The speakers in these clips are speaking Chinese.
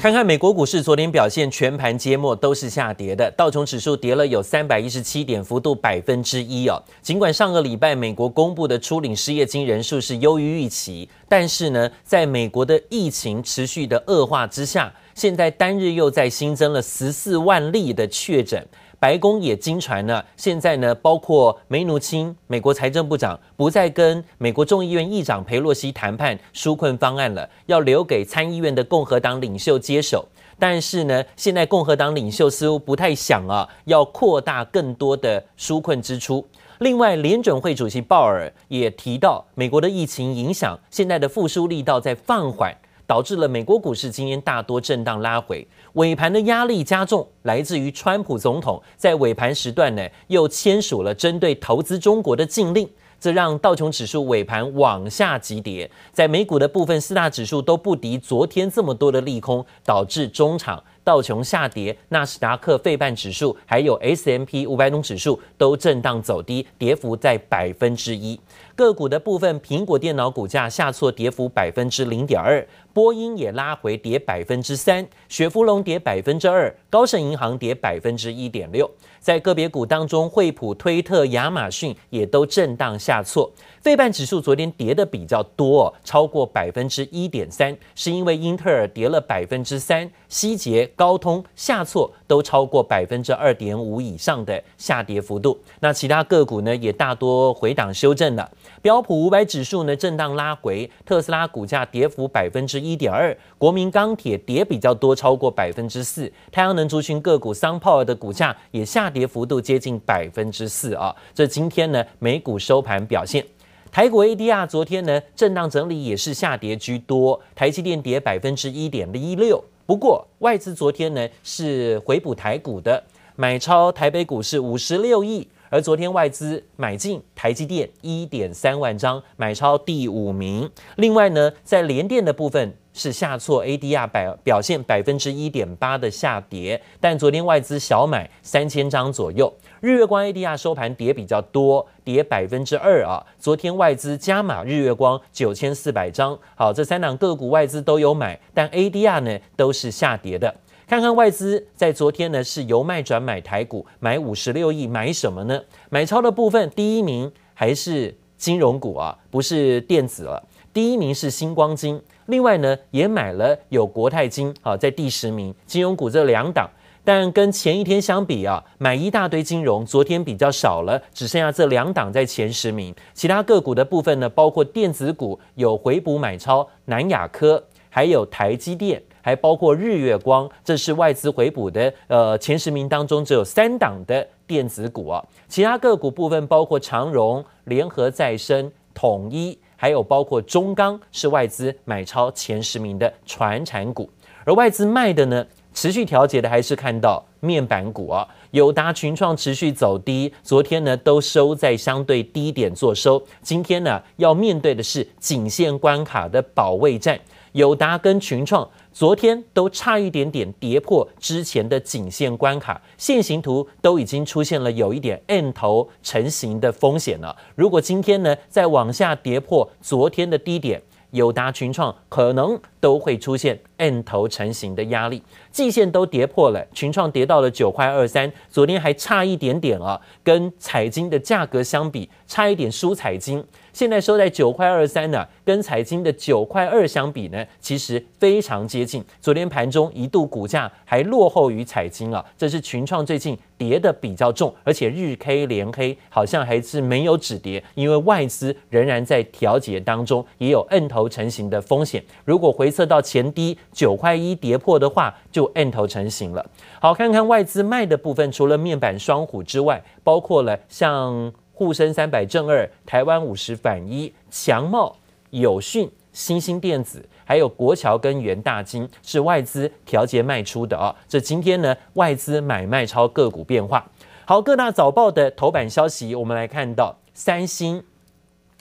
看看美国股市昨天表现，全盘揭幕都是下跌的，道琼指数跌了有三百一十七点，幅度百分之一哦。尽管上个礼拜美国公布的初领失业金人数是优于预期，但是呢，在美国的疫情持续的恶化之下，现在单日又在新增了十四万例的确诊。白宫也经传呢，现在呢，包括梅努钦美国财政部长不再跟美国众议院议长裴洛西谈判纾困方案了，要留给参议院的共和党领袖接手。但是呢，现在共和党领袖似乎不太想啊，要扩大更多的纾困支出。另外，联准会主席鲍尔也提到，美国的疫情影响，现在的复苏力道在放缓。导致了美国股市今天大多震荡拉回，尾盘的压力加重，来自于川普总统在尾盘时段呢又签署了针对投资中国的禁令，这让道琼指数尾盘往下急跌。在美股的部分，四大指数都不敌昨天这么多的利空，导致中场道琼下跌，纳斯达克费半指数还有 S M P 五百种指数都震荡走低，跌幅在百分之一。个股的部分，苹果电脑股价下挫，跌幅百分之零点二；波音也拉回，跌百分之三；雪佛龙跌百分之二；高盛银行跌百分之一点六。在个别股当中，惠普、推特、亚马逊也都震荡下挫。费半指数昨天跌的比较多，超过百分之一点三，是因为英特尔跌了百分之三，希捷、高通下挫都超过百分之二点五以上的下跌幅度。那其他个股呢，也大多回档修正了。标普五百指数呢震荡拉回，特斯拉股价跌幅百分之一点二，国民钢铁跌比较多，超过百分之四，太阳能族群个股桑泡尔的股价也下跌幅度接近百分之四啊。这今天呢美股收盘表现，台股 ADR 昨天呢震荡整理也是下跌居多，台积电跌百分之一点一六，不过外资昨天呢是回补台股的，买超台北股市五十六亿。而昨天外资买进台积电一点三万张，买超第五名。另外呢，在联电的部分是下挫，ADR 表表现百分之一点八的下跌，但昨天外资小买三千张左右。日月光 ADR 收盘跌比较多，跌百分之二啊。昨天外资加码日月光九千四百张，好，这三档个股外资都有买，但 ADR 呢都是下跌的。看看外资在昨天呢是由卖转买台股，买五十六亿，买什么呢？买超的部分第一名还是金融股啊，不是电子了。第一名是星光金，另外呢也买了有国泰金啊，在第十名。金融股这两档，但跟前一天相比啊，买一大堆金融，昨天比较少了，只剩下这两档在前十名。其他个股的部分呢，包括电子股有回补买超，南亚科还有台积电。还包括日月光，这是外资回补的。呃，前十名当中只有三档的电子股啊。其他个股部分包括长荣、联合再生、统一，还有包括中钢，是外资买超前十名的传产股。而外资卖的呢，持续调节的还是看到面板股啊，友达、群创持续走低，昨天呢都收在相对低点做收。今天呢要面对的是颈线关卡的保卫战，友达跟群创。昨天都差一点点跌破之前的颈线关卡，线形图都已经出现了有一点 N 头成型的风险了。如果今天呢再往下跌破昨天的低点，友达、群创可能都会出现摁头成型的压力，季线都跌破了，群创跌到了九块二三，昨天还差一点点啊，跟彩晶的价格相比，差一点输彩晶。现在收在九块二三呢，跟彩晶的九块二相比呢，其实非常接近。昨天盘中一度股价还落后于彩晶啊，这是群创最近跌得比较重，而且日 K 连黑，好像还是没有止跌，因为外资仍然在调节当中，也有 N 头成型的风险。如果回测到前低九块一跌破的话，就 N 头成型了。好，看看外资卖的部分，除了面板双虎之外，包括了像。沪深三百正二、台湾五十反一、强茂、友讯、新兴电子，还有国桥跟元大金是外资调节卖出的啊。这今天呢，外资买卖超个股变化。好，各大早报的头版消息，我们来看到三星。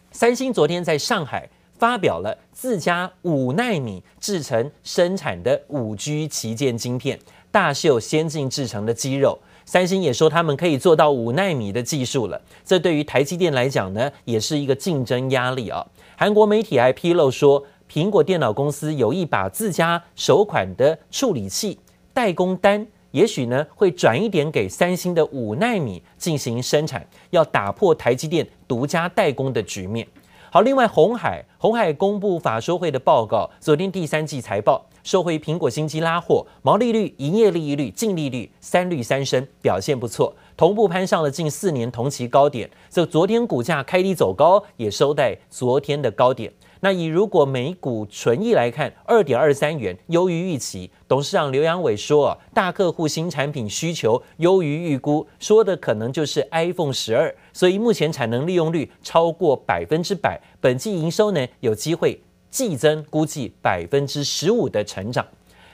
三星昨天在上海发表了自家五纳米制程生产的五 G 旗舰晶片，大秀先进制程的肌肉。三星也说他们可以做到五纳米的技术了，这对于台积电来讲呢，也是一个竞争压力啊。韩国媒体还披露说，苹果电脑公司有意把自家首款的处理器代工单，也许呢会转一点给三星的五纳米进行生产，要打破台积电独家代工的局面。好，另外鸿海，鸿海公布法收会的报告，昨天第三季财报，收回苹果新机拉货，毛利率、营业利率、净利率三率三升，表现不错，同步攀上了近四年同期高点。这昨天股价开低走高，也收在昨天的高点。那以如果每股纯益来看，二点二三元，优于预期。董事长刘扬伟说，大客户新产品需求优于预估，说的可能就是 iPhone 十二，所以目前产能利用率超过百分之百，本季营收呢有机会季增，估计百分之十五的成长。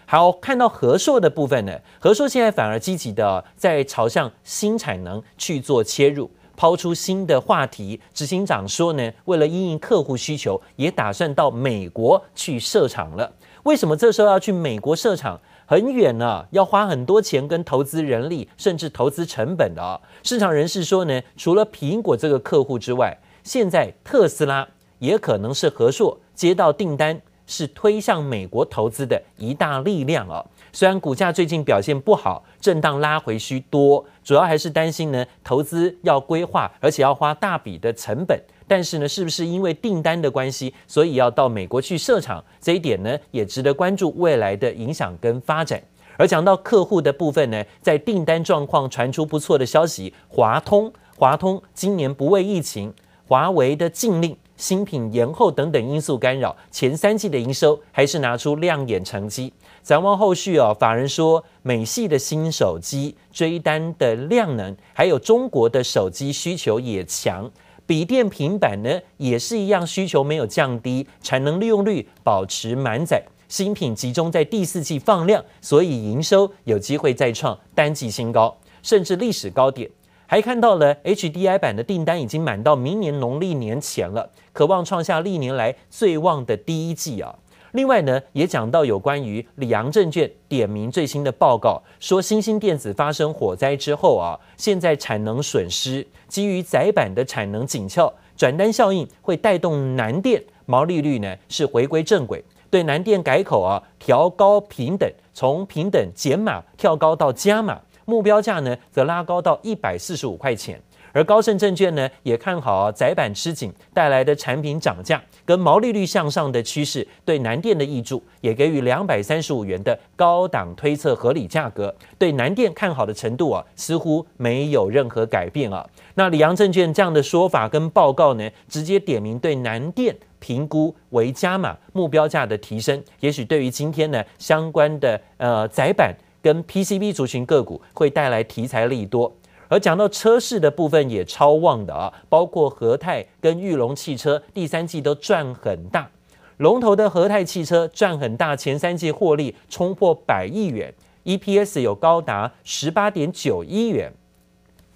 好，看到和硕的部分呢，和硕现在反而积极的在朝向新产能去做切入。抛出新的话题，执行长说呢，为了因应客户需求，也打算到美国去设厂了。为什么这时候要去美国设厂？很远呢、要花很多钱跟投资人力，甚至投资成本的啊。市场人士说呢，除了苹果这个客户之外，现在特斯拉也可能是和硕接到订单，是推向美国投资的一大力量啊。虽然股价最近表现不好，震荡拉回需多，主要还是担心呢，投资要规划，而且要花大笔的成本。但是呢，是不是因为订单的关系，所以要到美国去设厂？这一点呢，也值得关注未来的影响跟发展。而讲到客户的部分呢，在订单状况传出不错的消息，华通，华通今年不为疫情、华为的禁令。新品延后等等因素干扰，前三季的营收还是拿出亮眼成绩。展望后续哦，法人说美系的新手机追单的量能，还有中国的手机需求也强，笔电平板呢也是一样，需求没有降低，产能利用率保持满载，新品集中在第四季放量，所以营收有机会再创单季新高，甚至历史高点。还看到了 HDI 版的订单已经满到明年农历年前了，可望创下历年来最旺的第一季啊！另外呢，也讲到有关于里昂证券点名最新的报告，说新兴电子发生火灾之后啊，现在产能损失，基于载板的产能紧俏，转单效应会带动南电毛利率呢是回归正轨，对南电改口啊调高平等，从平等减码跳高到加码。目标价呢，则拉高到一百四十五块钱。而高盛证券呢，也看好啊，载板吃紧带来的产品涨价跟毛利率向上的趋势对南电的挹注，也给予两百三十五元的高档推测合理价格。对南电看好的程度啊，似乎没有任何改变啊。那里昂证券这样的说法跟报告呢，直接点名对南电评估为加码目标价的提升，也许对于今天呢相关的呃窄板。跟 PCB 族群个股会带来题材利多，而讲到车市的部分也超旺的啊，包括和泰跟裕隆汽车第三季都赚很大，龙头的和泰汽车赚很大，前三季获利冲破百亿元，EPS 有高达十八点九亿元，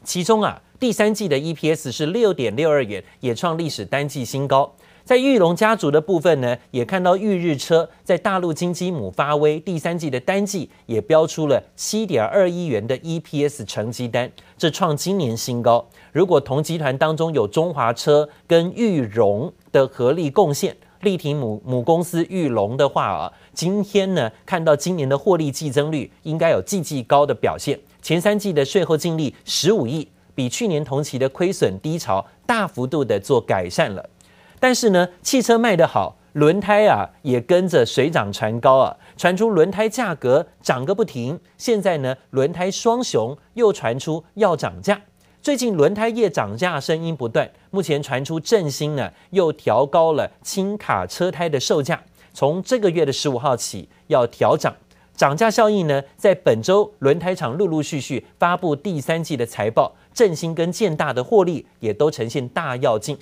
其中啊第三季的 EPS 是六点六二元，也创历史单季新高。在裕隆家族的部分呢，也看到裕日车在大陆金鸡母发威，第三季的单季也标出了七点二亿元的 EPS 成绩单，这创今年新高。如果同集团当中有中华车跟裕隆的合力贡献，力挺母母公司裕隆的话啊，今天呢看到今年的获利季增率应该有季季高的表现，前三季的税后净利十五亿，比去年同期的亏损低潮大幅度的做改善了。但是呢，汽车卖得好，轮胎啊也跟着水涨船高啊，传出轮胎价格涨个不停。现在呢，轮胎双雄又传出要涨价。最近轮胎业涨价声音不断，目前传出振兴呢又调高了轻卡车胎的售价，从这个月的十五号起要调涨。涨价效应呢，在本周轮胎厂陆陆续续发布第三季的财报，振兴跟建大的获利也都呈现大跃进。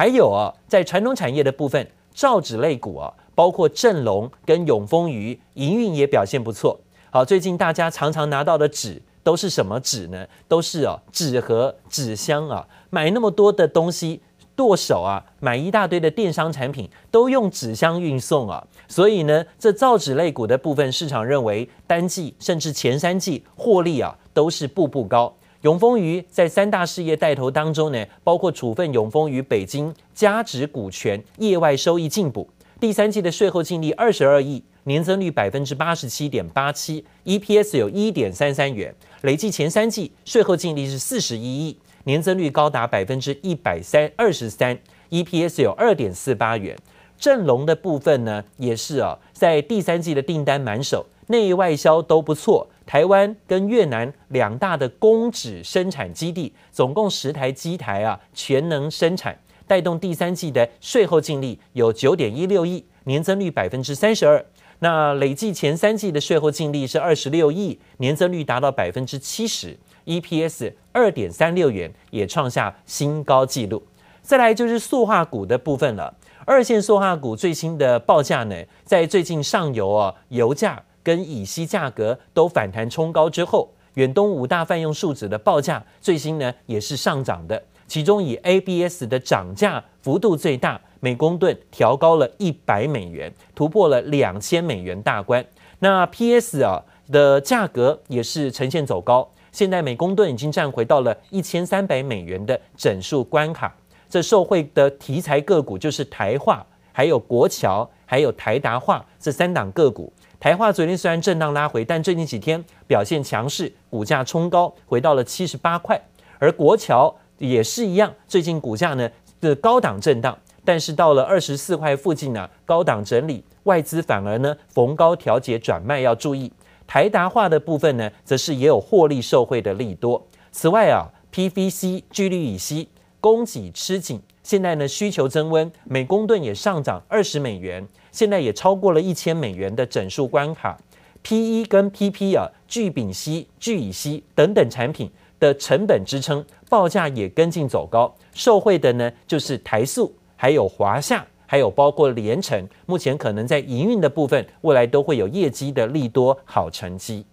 还有啊，在传统产业的部分，造纸类股啊，包括正隆跟永丰余营运也表现不错。好，最近大家常常拿到的纸都是什么纸呢？都是啊，纸盒、纸箱啊，买那么多的东西，剁手啊，买一大堆的电商产品都用纸箱运送啊，所以呢，这造纸类股的部分，市场认为单季甚至前三季获利啊，都是步步高。永丰余在三大事业带头当中呢，包括处分永丰余北京加值股权业外收益进补，第三季的税后净利二十二亿，年增率百分之八十七点八七，EPS 有一点三三元，累计前三季税后净利是四十一亿，年增率高达百分之一百三二十三，EPS 有二点四八元。正隆的部分呢，也是啊，在第三季的订单满手，内外销都不错。台湾跟越南两大的公纸生产基地，总共十台机台啊，全能生产，带动第三季的税后净利有九点一六亿，年增率百分之三十二。那累计前三季的税后净利是二十六亿，年增率达到百分之七十，EPS 二点三六元，也创下新高纪录。再来就是塑化股的部分了，二线塑化股最新的报价呢，在最近上游啊油价。跟乙烯价格都反弹冲高之后，远东五大泛用树脂的报价最新呢也是上涨的，其中以 ABS 的涨价幅度最大，每公吨调高了一百美元，突破了两千美元大关。那 PS 啊的价格也是呈现走高，现在每公吨已经站回到了一千三百美元的整数关卡。这受惠的题材个股就是台化、还有国桥、还有台达化这三档个股。台化昨天虽然震荡拉回，但最近几天表现强势，股价冲高，回到了七十八块。而国桥也是一样，最近股价呢的高档震荡，但是到了二十四块附近呢，高档整理，外资反而呢逢高调节转卖，要注意。台达化的部分呢，则是也有获利受惠的利多。此外啊，PVC 聚氯乙烯供给吃紧，现在呢需求增温，每公吨也上涨二十美元。现在也超过了一千美元的整数关卡，PE 跟 PP 啊，聚丙烯、聚乙烯等等产品的成本支撑，报价也跟进走高。受惠的呢，就是台塑，还有华夏，还有包括联成，目前可能在营运的部分，未来都会有业绩的利多好成绩。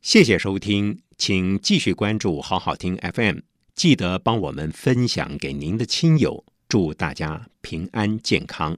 谢谢收听，请继续关注好好听 FM，记得帮我们分享给您的亲友，祝大家平安健康。